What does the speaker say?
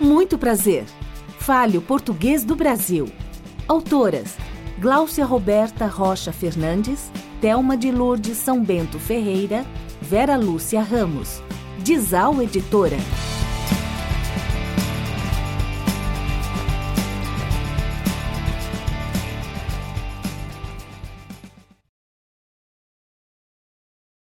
Muito prazer. Fale o português do Brasil. Autoras: Gláucia Roberta Rocha Fernandes, Telma de Lourdes São Bento Ferreira, Vera Lúcia Ramos. Dizal Editora.